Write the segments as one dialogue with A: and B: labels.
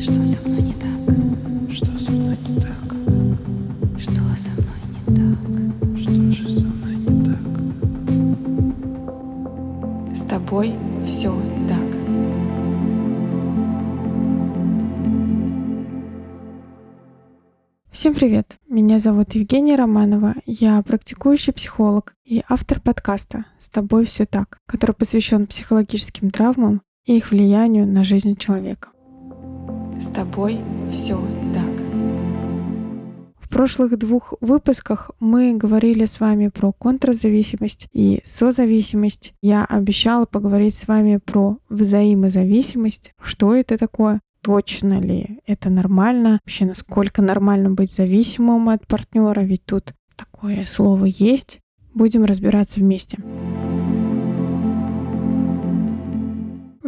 A: Что со мной не так?
B: Что со мной не так?
A: Что со мной не так?
B: Что же со мной не так?
C: С тобой все так. Всем привет! Меня зовут Евгения Романова. Я практикующий психолог и автор подкаста «С тобой все так», который посвящен психологическим травмам и их влиянию на жизнь человека. С тобой все так. В прошлых двух выпусках мы говорили с вами про контрзависимость и созависимость. Я обещала поговорить с вами про взаимозависимость. Что это такое? Точно ли это нормально? Вообще, насколько нормально быть зависимым от партнера? Ведь тут такое слово есть. Будем разбираться вместе.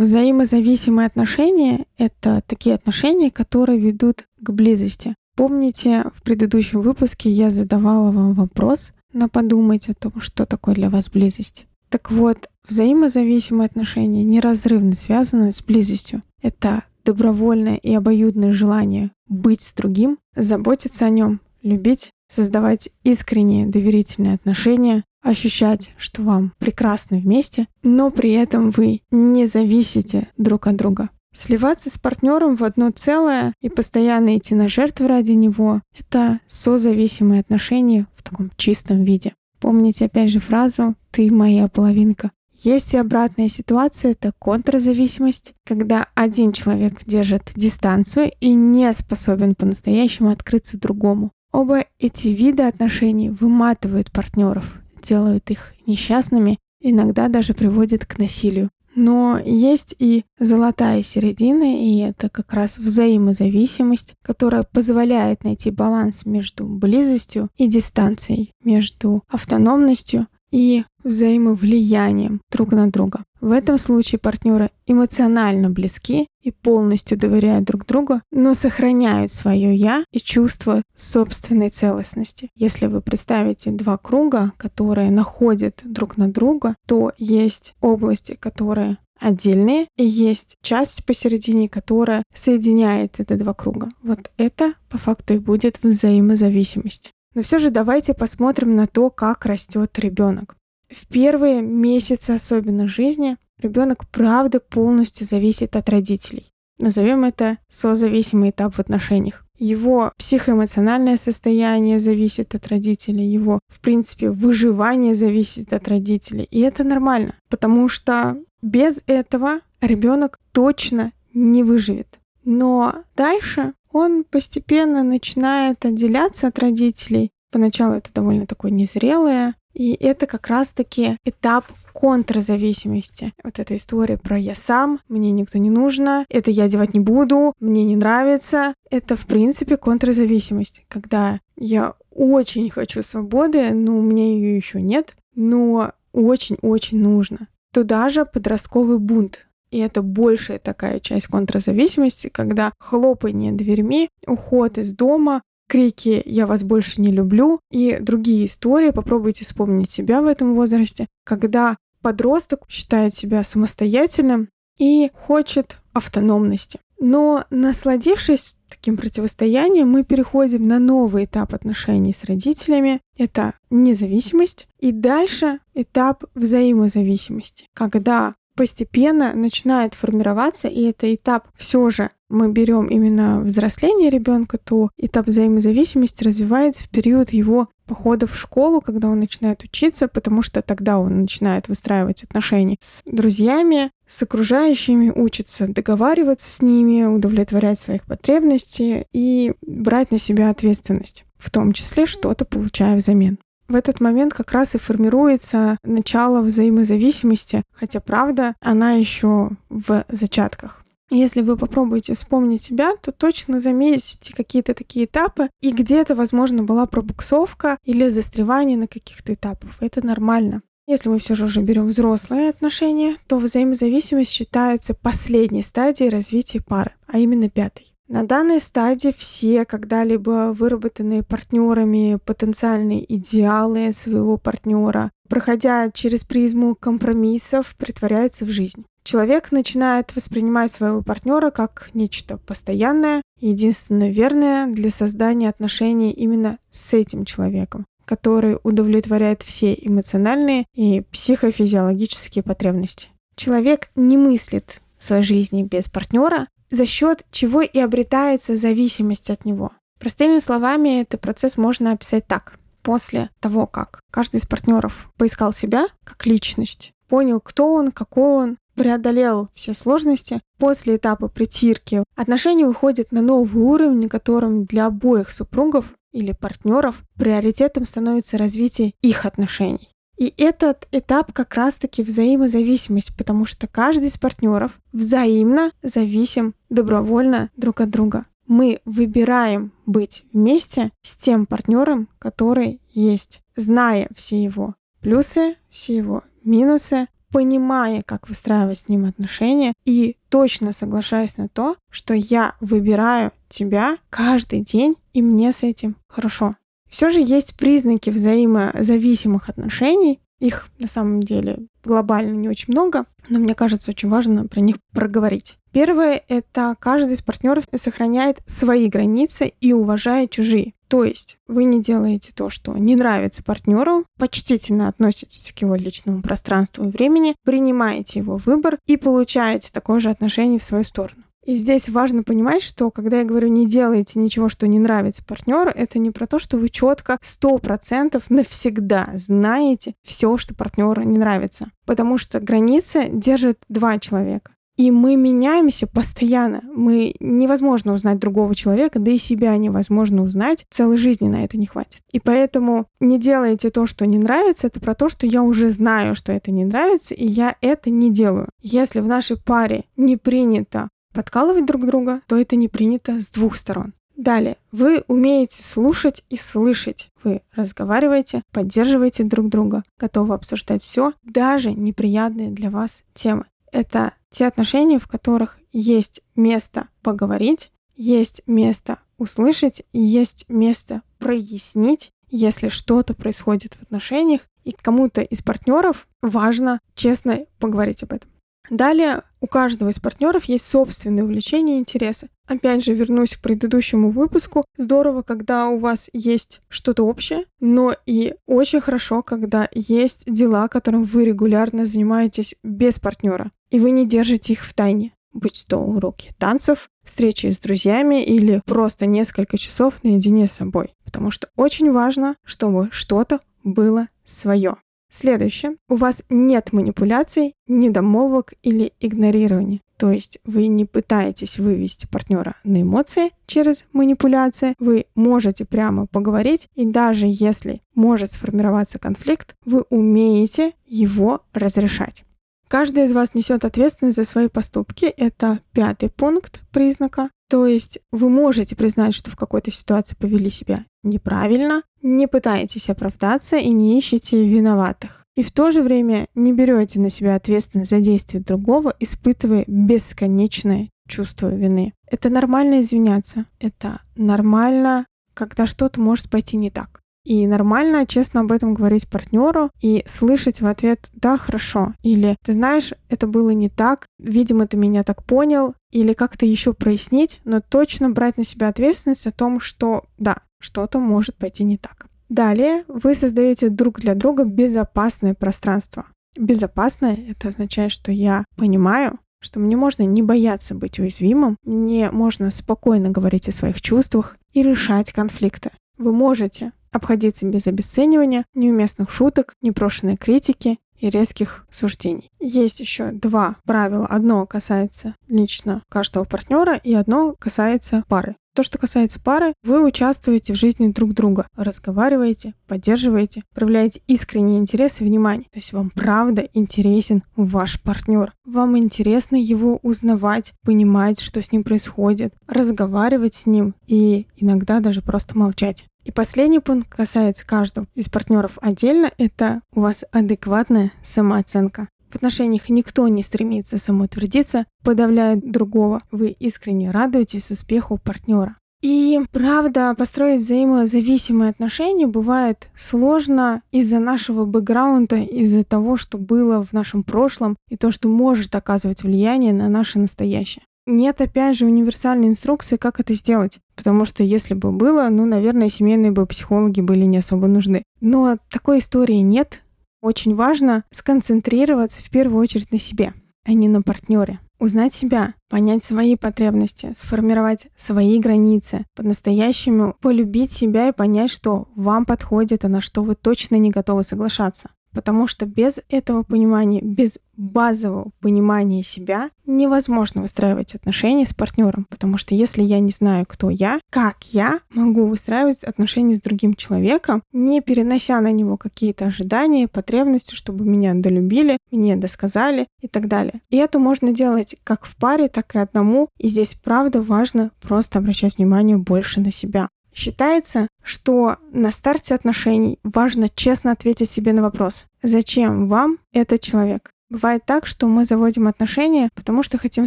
C: Взаимозависимые отношения — это такие отношения, которые ведут к близости. Помните, в предыдущем выпуске я задавала вам вопрос на подумать о том, что такое для вас близость. Так вот, взаимозависимые отношения неразрывно связаны с близостью. Это добровольное и обоюдное желание быть с другим, заботиться о нем, любить, создавать искренние доверительные отношения, ощущать, что вам прекрасно вместе, но при этом вы не зависите друг от друга. Сливаться с партнером в одно целое и постоянно идти на жертвы ради него — это созависимые отношения в таком чистом виде. Помните опять же фразу «ты моя половинка». Есть и обратная ситуация, это контрзависимость, когда один человек держит дистанцию и не способен по-настоящему открыться другому. Оба эти вида отношений выматывают партнеров, делают их несчастными, иногда даже приводят к насилию. Но есть и золотая середина, и это как раз взаимозависимость, которая позволяет найти баланс между близостью и дистанцией, между автономностью и взаимовлиянием друг на друга. В этом случае партнеры эмоционально близки и полностью доверяют друг другу, но сохраняют свое я и чувство собственной целостности. Если вы представите два круга, которые находят друг на друга, то есть области, которые отдельные, и есть часть посередине, которая соединяет эти два круга. Вот это по факту и будет взаимозависимость. Но все же давайте посмотрим на то, как растет ребенок. В первые месяцы особенно жизни ребенок правда полностью зависит от родителей. Назовем это созависимый этап в отношениях. Его психоэмоциональное состояние зависит от родителей, его, в принципе, выживание зависит от родителей. И это нормально, потому что без этого ребенок точно не выживет. Но дальше он постепенно начинает отделяться от родителей. Поначалу это довольно такое незрелое, и это как раз-таки этап контрзависимости. Вот эта история про «я сам», «мне никто не нужно», «это я девать не буду», «мне не нравится». Это, в принципе, контрзависимость, когда я очень хочу свободы, но у меня ее еще нет, но очень-очень нужно. Туда же подростковый бунт, и это большая такая часть контрзависимости, когда хлопание дверьми, уход из дома, крики «я вас больше не люблю» и другие истории. Попробуйте вспомнить себя в этом возрасте, когда подросток считает себя самостоятельным и хочет автономности. Но насладившись таким противостоянием, мы переходим на новый этап отношений с родителями. Это независимость. И дальше этап взаимозависимости, когда постепенно начинает формироваться, и это этап все же мы берем именно взросление ребенка, то этап взаимозависимости развивается в период его похода в школу, когда он начинает учиться, потому что тогда он начинает выстраивать отношения с друзьями, с окружающими, учится договариваться с ними, удовлетворять своих потребностей и брать на себя ответственность, в том числе что-то получая взамен. В этот момент как раз и формируется начало взаимозависимости, хотя правда она еще в зачатках. Если вы попробуете вспомнить себя, то точно заметите какие-то такие этапы, и где-то, возможно, была пробуксовка или застревание на каких-то этапах. Это нормально. Если мы все же уже берем взрослые отношения, то взаимозависимость считается последней стадией развития пары, а именно пятой. На данной стадии все когда-либо выработанные партнерами потенциальные идеалы своего партнера, проходя через призму компромиссов, притворяются в жизнь. человек начинает воспринимать своего партнера как нечто постоянное, единственно верное для создания отношений именно с этим человеком который удовлетворяет все эмоциональные и психофизиологические потребности. Человек не мыслит своей жизни без партнера, за счет чего и обретается зависимость от него. Простыми словами, этот процесс можно описать так. После того, как каждый из партнеров поискал себя как личность, понял, кто он, какой он, преодолел все сложности, после этапа притирки отношения выходят на новый уровень, на котором для обоих супругов или партнеров приоритетом становится развитие их отношений. И этот этап как раз-таки взаимозависимость, потому что каждый из партнеров взаимно зависим добровольно друг от друга. Мы выбираем быть вместе с тем партнером, который есть, зная все его плюсы, все его минусы, понимая, как выстраивать с ним отношения и точно соглашаюсь на то, что я выбираю тебя каждый день, и мне с этим хорошо. Все же есть признаки взаимозависимых отношений. Их на самом деле глобально не очень много, но мне кажется, очень важно про них проговорить. Первое — это каждый из партнеров сохраняет свои границы и уважает чужие. То есть вы не делаете то, что не нравится партнеру, почтительно относитесь к его личному пространству и времени, принимаете его выбор и получаете такое же отношение в свою сторону. И здесь важно понимать, что когда я говорю не делайте ничего, что не нравится партнеру, это не про то, что вы четко сто процентов навсегда знаете все, что партнеру не нравится. Потому что границы держат два человека. И мы меняемся постоянно. Мы невозможно узнать другого человека, да и себя невозможно узнать. Целой жизни на это не хватит. И поэтому не делайте то, что не нравится. Это про то, что я уже знаю, что это не нравится, и я это не делаю. Если в нашей паре не принято подкалывать друг друга, то это не принято с двух сторон. Далее, вы умеете слушать и слышать. Вы разговариваете, поддерживаете друг друга, готовы обсуждать все, даже неприятные для вас темы. Это те отношения, в которых есть место поговорить, есть место услышать, есть место прояснить, если что-то происходит в отношениях, и кому-то из партнеров важно честно поговорить об этом. Далее у каждого из партнеров есть собственные увлечения и интересы. Опять же, вернусь к предыдущему выпуску. Здорово, когда у вас есть что-то общее, но и очень хорошо, когда есть дела, которым вы регулярно занимаетесь без партнера, и вы не держите их в тайне будь то уроки танцев, встречи с друзьями или просто несколько часов наедине с собой. Потому что очень важно, чтобы что-то было свое. Следующее. У вас нет манипуляций, недомолвок или игнорирования. То есть вы не пытаетесь вывести партнера на эмоции через манипуляции, вы можете прямо поговорить, и даже если может сформироваться конфликт, вы умеете его разрешать. Каждый из вас несет ответственность за свои поступки. Это пятый пункт признака. То есть вы можете признать, что в какой-то ситуации повели себя неправильно, не пытаетесь оправдаться и не ищете виноватых. И в то же время не берете на себя ответственность за действия другого, испытывая бесконечное чувство вины. Это нормально извиняться. Это нормально, когда что-то может пойти не так. И нормально, честно об этом говорить партнеру и слышать в ответ «да, хорошо» или «ты знаешь, это было не так, видимо, ты меня так понял» или как-то еще прояснить, но точно брать на себя ответственность о том, что да, что-то может пойти не так. Далее вы создаете друг для друга безопасное пространство. Безопасное — это означает, что я понимаю, что мне можно не бояться быть уязвимым, мне можно спокойно говорить о своих чувствах и решать конфликты. Вы можете обходиться без обесценивания, неуместных шуток, непрошенной критики и резких суждений. Есть еще два правила. Одно касается лично каждого партнера, и одно касается пары. То, что касается пары, вы участвуете в жизни друг друга, разговариваете, поддерживаете, проявляете искренний интерес и внимание. То есть вам правда интересен ваш партнер. Вам интересно его узнавать, понимать, что с ним происходит, разговаривать с ним и иногда даже просто молчать. И последний пункт касается каждого из партнеров отдельно. Это у вас адекватная самооценка. В отношениях никто не стремится самоутвердиться, подавляет другого. Вы искренне радуетесь успеху партнера. И правда, построить взаимозависимые отношения бывает сложно из-за нашего бэкграунда, из-за того, что было в нашем прошлом и то, что может оказывать влияние на наше настоящее. Нет, опять же, универсальной инструкции, как это сделать. Потому что если бы было, ну, наверное, семейные бы психологи были не особо нужны. Но такой истории нет. Очень важно сконцентрироваться в первую очередь на себе, а не на партнере. Узнать себя, понять свои потребности, сформировать свои границы, по-настоящему полюбить себя и понять, что вам подходит, а на что вы точно не готовы соглашаться. Потому что без этого понимания, без базового понимания себя невозможно выстраивать отношения с партнером. Потому что если я не знаю, кто я, как я могу выстраивать отношения с другим человеком, не перенося на него какие-то ожидания, потребности, чтобы меня долюбили, мне досказали и так далее. И это можно делать как в паре, так и одному. И здесь правда важно просто обращать внимание больше на себя. Считается, что на старте отношений важно честно ответить себе на вопрос, зачем вам этот человек. Бывает так, что мы заводим отношения, потому что хотим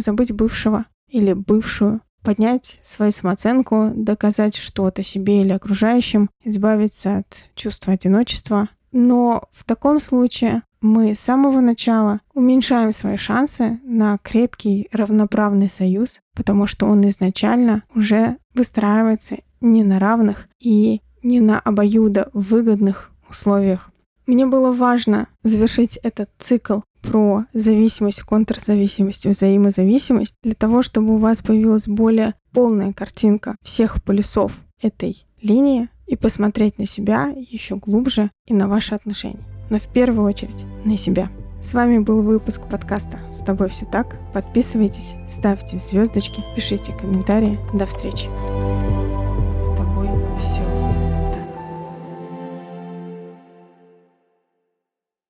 C: забыть бывшего или бывшую, поднять свою самооценку, доказать что-то себе или окружающим, избавиться от чувства одиночества. Но в таком случае мы с самого начала уменьшаем свои шансы на крепкий равноправный союз, потому что он изначально уже выстраивается не на равных и не на обоюдо выгодных условиях. Мне было важно завершить этот цикл про зависимость, контрзависимость, взаимозависимость для того, чтобы у вас появилась более полная картинка всех полюсов этой линии и посмотреть на себя еще глубже и на ваши отношения. Но в первую очередь на себя. С вами был выпуск подкаста «С тобой все так». Подписывайтесь, ставьте звездочки, пишите комментарии. До встречи.